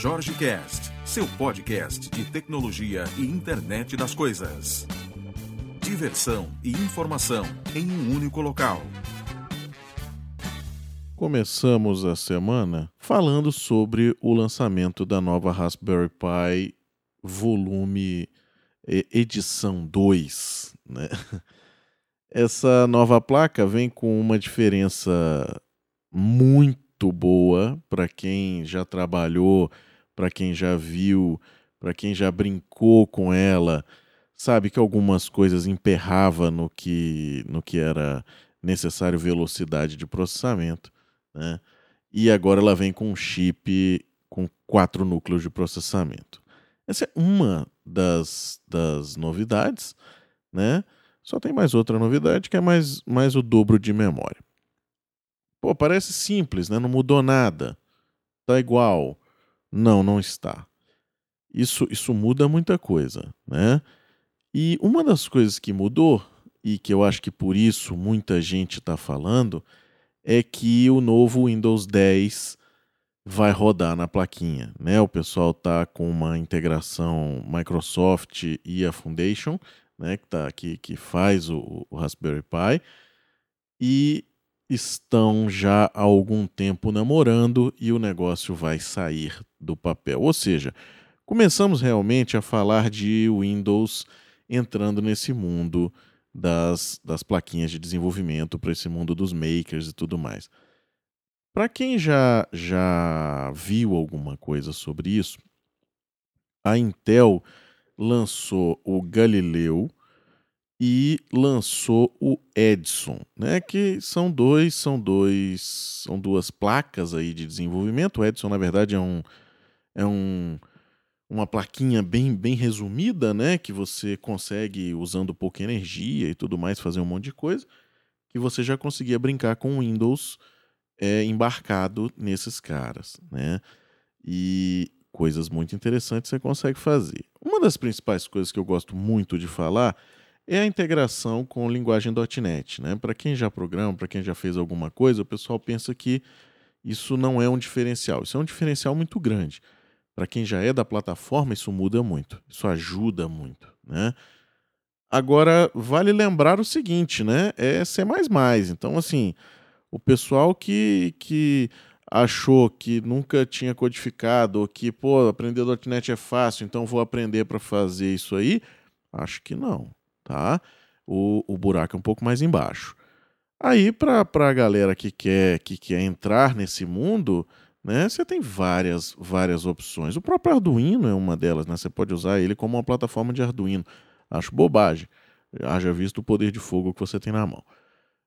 Jorge Cast, seu podcast de tecnologia e internet das coisas. Diversão e informação em um único local. Começamos a semana falando sobre o lançamento da nova Raspberry Pi volume edição 2, né? Essa nova placa vem com uma diferença muito boa para quem já trabalhou, para quem já viu, para quem já brincou com ela, sabe que algumas coisas emperrava no que no que era necessário velocidade de processamento, né? E agora ela vem com um chip com quatro núcleos de processamento. Essa é uma das, das novidades, né? Só tem mais outra novidade que é mais, mais o dobro de memória. Pô, parece simples, né? Não mudou nada. Tá igual. Não, não está. Isso, isso muda muita coisa, né? E uma das coisas que mudou, e que eu acho que por isso muita gente está falando, é que o novo Windows 10 vai rodar na plaquinha, né? O pessoal tá com uma integração Microsoft e a Foundation, né? Que tá aqui que faz o, o Raspberry Pi e estão já há algum tempo namorando e o negócio vai sair do papel. Ou seja, começamos realmente a falar de Windows entrando nesse mundo das, das plaquinhas de desenvolvimento, para esse mundo dos makers e tudo mais. Para quem já, já viu alguma coisa sobre isso, a Intel lançou o Galileu e lançou o Edson, né? Que são dois, são dois, são duas placas aí de desenvolvimento. O Edson, na verdade, é um é um uma plaquinha bem bem resumida, né? Que você consegue usando pouca energia e tudo mais fazer um monte de coisa, que você já conseguia brincar com Windows é, embarcado nesses caras, né? E coisas muito interessantes você consegue fazer. Uma das principais coisas que eu gosto muito de falar é a integração com linguagem .NET, né? Para quem já programa, para quem já fez alguma coisa, o pessoal pensa que isso não é um diferencial. Isso é um diferencial muito grande. Para quem já é da plataforma, isso muda muito. Isso ajuda muito, né? Agora, vale lembrar o seguinte, né? É C++. Então, assim, o pessoal que, que achou que nunca tinha codificado, ou que, pô, aprender .NET é fácil, então vou aprender para fazer isso aí, acho que não, tá? O, o buraco é um pouco mais embaixo. Aí, para a galera que quer, que quer entrar nesse mundo, né, você tem várias, várias opções. O próprio Arduino é uma delas, né? Você pode usar ele como uma plataforma de Arduino. Acho bobagem. Haja visto o poder de fogo que você tem na mão.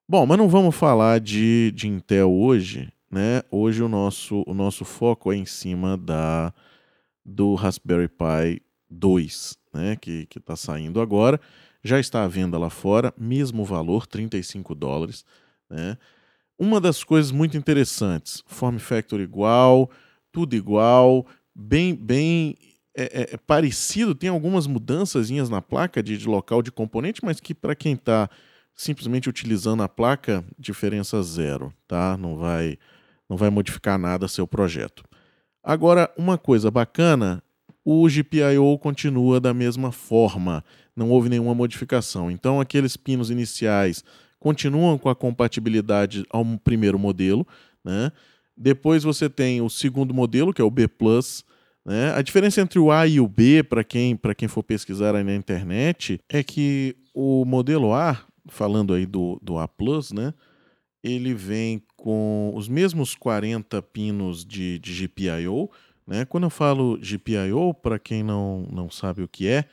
Bom, mas não vamos falar de, de Intel hoje, né? Hoje o nosso, o nosso foco é em cima da do Raspberry Pi 2, né? Que está saindo agora. Já está à venda lá fora, mesmo valor, 35 dólares, né? Uma das coisas muito interessantes, form factor igual, tudo igual, bem, bem é, é, é parecido, tem algumas mudanças na placa de, de local de componente, mas que para quem está simplesmente utilizando a placa, diferença zero, tá? Não vai, não vai modificar nada seu projeto. Agora, uma coisa bacana, o GPIO continua da mesma forma, não houve nenhuma modificação. Então, aqueles pinos iniciais continuam com a compatibilidade ao primeiro modelo, né? Depois você tem o segundo modelo, que é o B+, né? A diferença entre o A e o B, para quem, quem for pesquisar aí na internet, é que o modelo A falando aí do, do A, né? Ele vem com os mesmos 40 pinos de, de GPIO. Né? Quando eu falo GPIO, para quem não, não sabe o que é,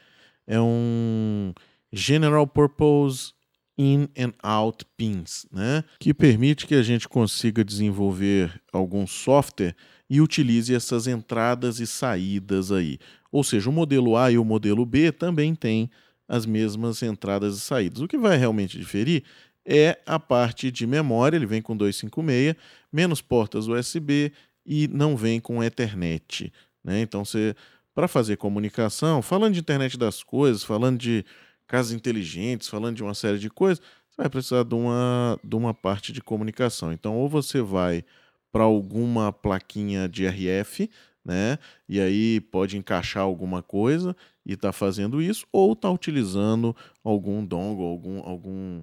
é um General Purpose In and Out Pins, né? que permite que a gente consiga desenvolver algum software e utilize essas entradas e saídas aí. Ou seja, o modelo A e o modelo B também têm as mesmas entradas e saídas. O que vai realmente diferir é a parte de memória, ele vem com 256, menos portas USB e não vem com Ethernet. Né? Então, você, para fazer comunicação, falando de internet das coisas, falando de casas inteligentes, falando de uma série de coisas, você vai precisar de uma, de uma parte de comunicação. Então, ou você vai para alguma plaquinha de RF, né? E aí pode encaixar alguma coisa e está fazendo isso, ou está utilizando algum dongle, algum, algum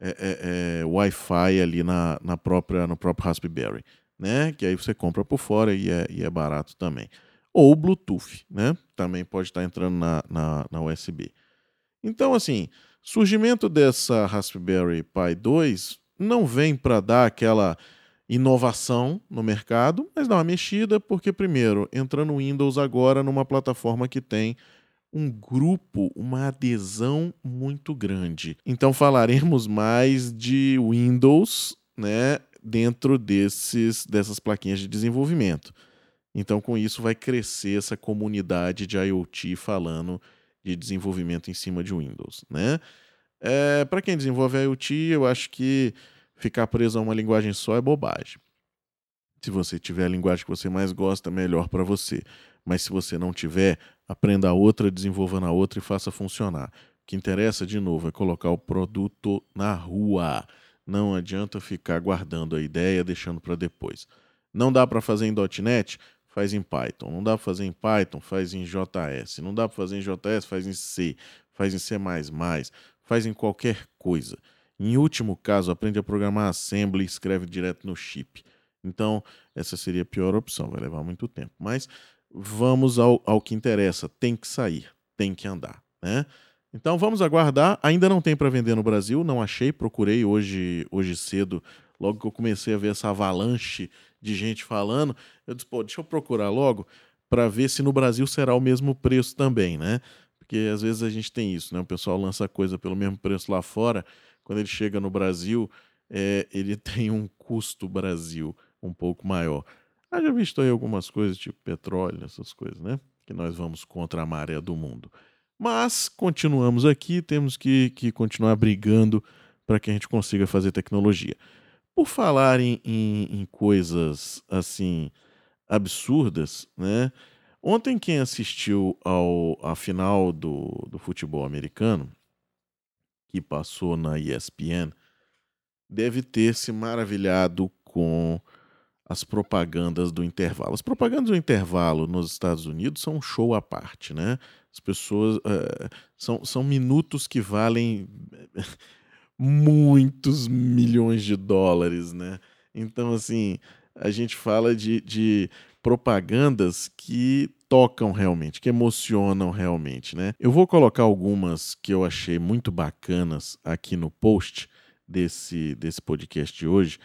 é, é, é, Wi-Fi ali na, na própria, no próprio Raspberry, né? Que aí você compra por fora e é, e é barato também. Ou Bluetooth, né? Também pode estar tá entrando na, na, na USB. Então, assim, surgimento dessa Raspberry Pi 2 não vem para dar aquela inovação no mercado, mas dá uma mexida, porque, primeiro, entra no Windows agora numa plataforma que tem um grupo, uma adesão muito grande. Então falaremos mais de Windows, né, dentro desses dessas plaquinhas de desenvolvimento. Então com isso vai crescer essa comunidade de IoT falando de desenvolvimento em cima de Windows, né? É, Para quem desenvolve IoT, eu acho que ficar preso a uma linguagem só é bobagem. Se você tiver a linguagem que você mais gosta, melhor para você. Mas se você não tiver, aprenda a outra, desenvolva na outra e faça funcionar. O que interessa, de novo, é colocar o produto na rua. Não adianta ficar guardando a ideia, deixando para depois. Não dá para fazer em .NET? Faz em Python. Não dá para fazer em Python? Faz em JS. Não dá para fazer em JS? Faz em C. Faz em C++. Faz em qualquer coisa. Em último caso, aprende a programar assembly e escreve direto no chip. Então, essa seria a pior opção, vai levar muito tempo. Mas vamos ao, ao que interessa. Tem que sair, tem que andar, né? Então vamos aguardar. Ainda não tem para vender no Brasil, não achei. Procurei hoje, hoje cedo, logo que eu comecei a ver essa avalanche de gente falando. Eu disse, pô, deixa eu procurar logo para ver se no Brasil será o mesmo preço também, né? Porque às vezes a gente tem isso, né? O pessoal lança coisa pelo mesmo preço lá fora. Quando ele chega no Brasil, é, ele tem um custo Brasil um pouco maior. Haja visto aí algumas coisas, tipo petróleo, essas coisas, né? Que nós vamos contra a maré do mundo. Mas continuamos aqui, temos que, que continuar brigando para que a gente consiga fazer tecnologia. Por falar em, em, em coisas assim absurdas, né? Ontem quem assistiu ao, à final do, do futebol americano, que passou na ESPN, deve ter se maravilhado com as propagandas do intervalo. As propagandas do intervalo nos Estados Unidos são um show à parte, né? As pessoas. Uh, são, são minutos que valem muitos milhões de dólares, né? Então, assim, a gente fala de, de propagandas que tocam realmente, que emocionam realmente, né? Eu vou colocar algumas que eu achei muito bacanas aqui no post desse, desse podcast de hoje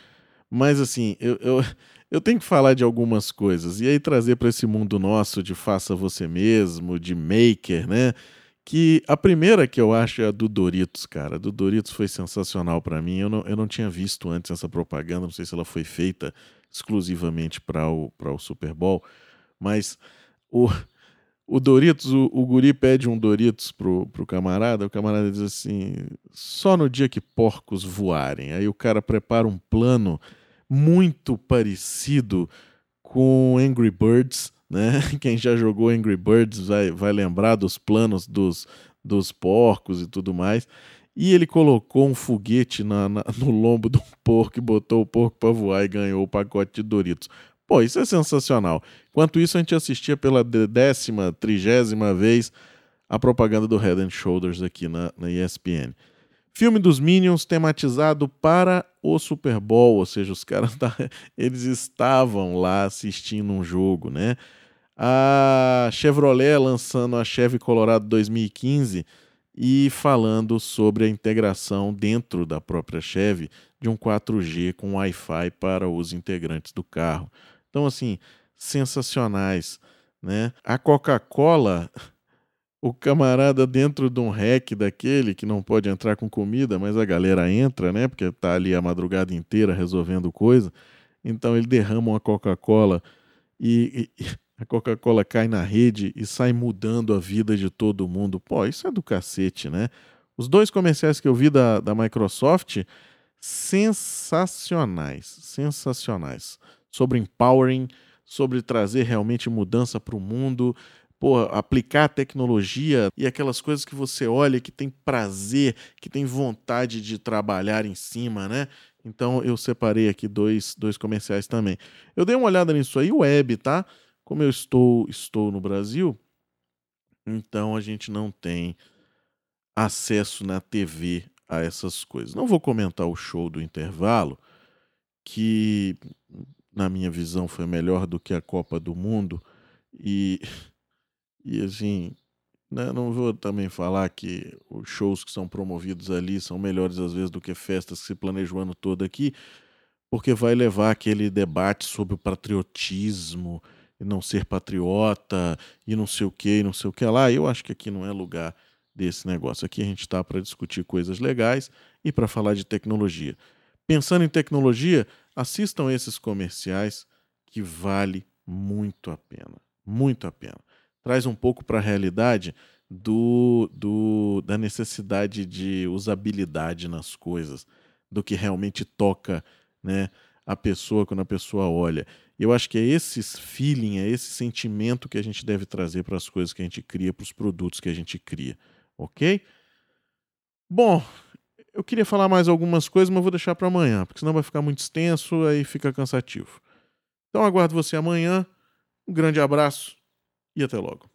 mas assim, eu, eu, eu tenho que falar de algumas coisas e aí trazer para esse mundo nosso de faça você mesmo, de maker, né? Que a primeira que eu acho é a do Doritos, cara. A do Doritos foi sensacional para mim. Eu não, eu não tinha visto antes essa propaganda, não sei se ela foi feita exclusivamente para o, o Super Bowl, mas o, o Doritos, o, o guri pede um Doritos pro, pro camarada, o camarada diz assim: só no dia que porcos voarem. Aí o cara prepara um plano muito parecido com Angry Birds, né? Quem já jogou Angry Birds vai, vai lembrar dos planos dos, dos porcos e tudo mais. E ele colocou um foguete na, na, no lombo do porco e botou o porco para voar e ganhou o pacote de Doritos. Pô, isso é sensacional. Enquanto isso, a gente assistia pela décima, trigésima vez a propaganda do Head and Shoulders aqui na, na ESPN. Filme dos Minions tematizado para o Super Bowl, ou seja, os caras tá, eles estavam lá assistindo um jogo, né? A Chevrolet lançando a Chevy Colorado 2015 e falando sobre a integração dentro da própria Chevy de um 4G com Wi-Fi para os integrantes do carro. Então, assim, sensacionais, né? A Coca-Cola o camarada dentro de um rec daquele que não pode entrar com comida, mas a galera entra, né? Porque tá ali a madrugada inteira resolvendo coisa. Então ele derrama uma Coca-Cola e, e, a Coca-Cola cai na rede e sai mudando a vida de todo mundo. Pô, isso é do cacete, né? Os dois comerciais que eu vi da, da Microsoft, sensacionais, sensacionais. Sobre empowering, sobre trazer realmente mudança para o mundo, pô, aplicar a tecnologia e aquelas coisas que você olha, que tem prazer, que tem vontade de trabalhar em cima, né? Então eu separei aqui dois, dois comerciais também. Eu dei uma olhada nisso aí, web, tá? Como eu estou, estou no Brasil, então a gente não tem acesso na TV a essas coisas. Não vou comentar o show do intervalo, que na minha visão foi melhor do que a Copa do Mundo e e assim, né, não vou também falar que os shows que são promovidos ali são melhores às vezes do que festas que se planejam o ano todo aqui, porque vai levar aquele debate sobre o patriotismo e não ser patriota e não sei o que, e não sei o que lá. Eu acho que aqui não é lugar desse negócio. Aqui a gente está para discutir coisas legais e para falar de tecnologia. Pensando em tecnologia, assistam esses comerciais que vale muito a pena, muito a pena. Traz um pouco para a realidade do, do, da necessidade de usabilidade nas coisas, do que realmente toca né, a pessoa quando a pessoa olha. Eu acho que é esse feeling, é esse sentimento que a gente deve trazer para as coisas que a gente cria, para os produtos que a gente cria, ok? Bom, eu queria falar mais algumas coisas, mas vou deixar para amanhã, porque senão vai ficar muito extenso, aí fica cansativo. Então aguardo você amanhã. Um grande abraço e até logo.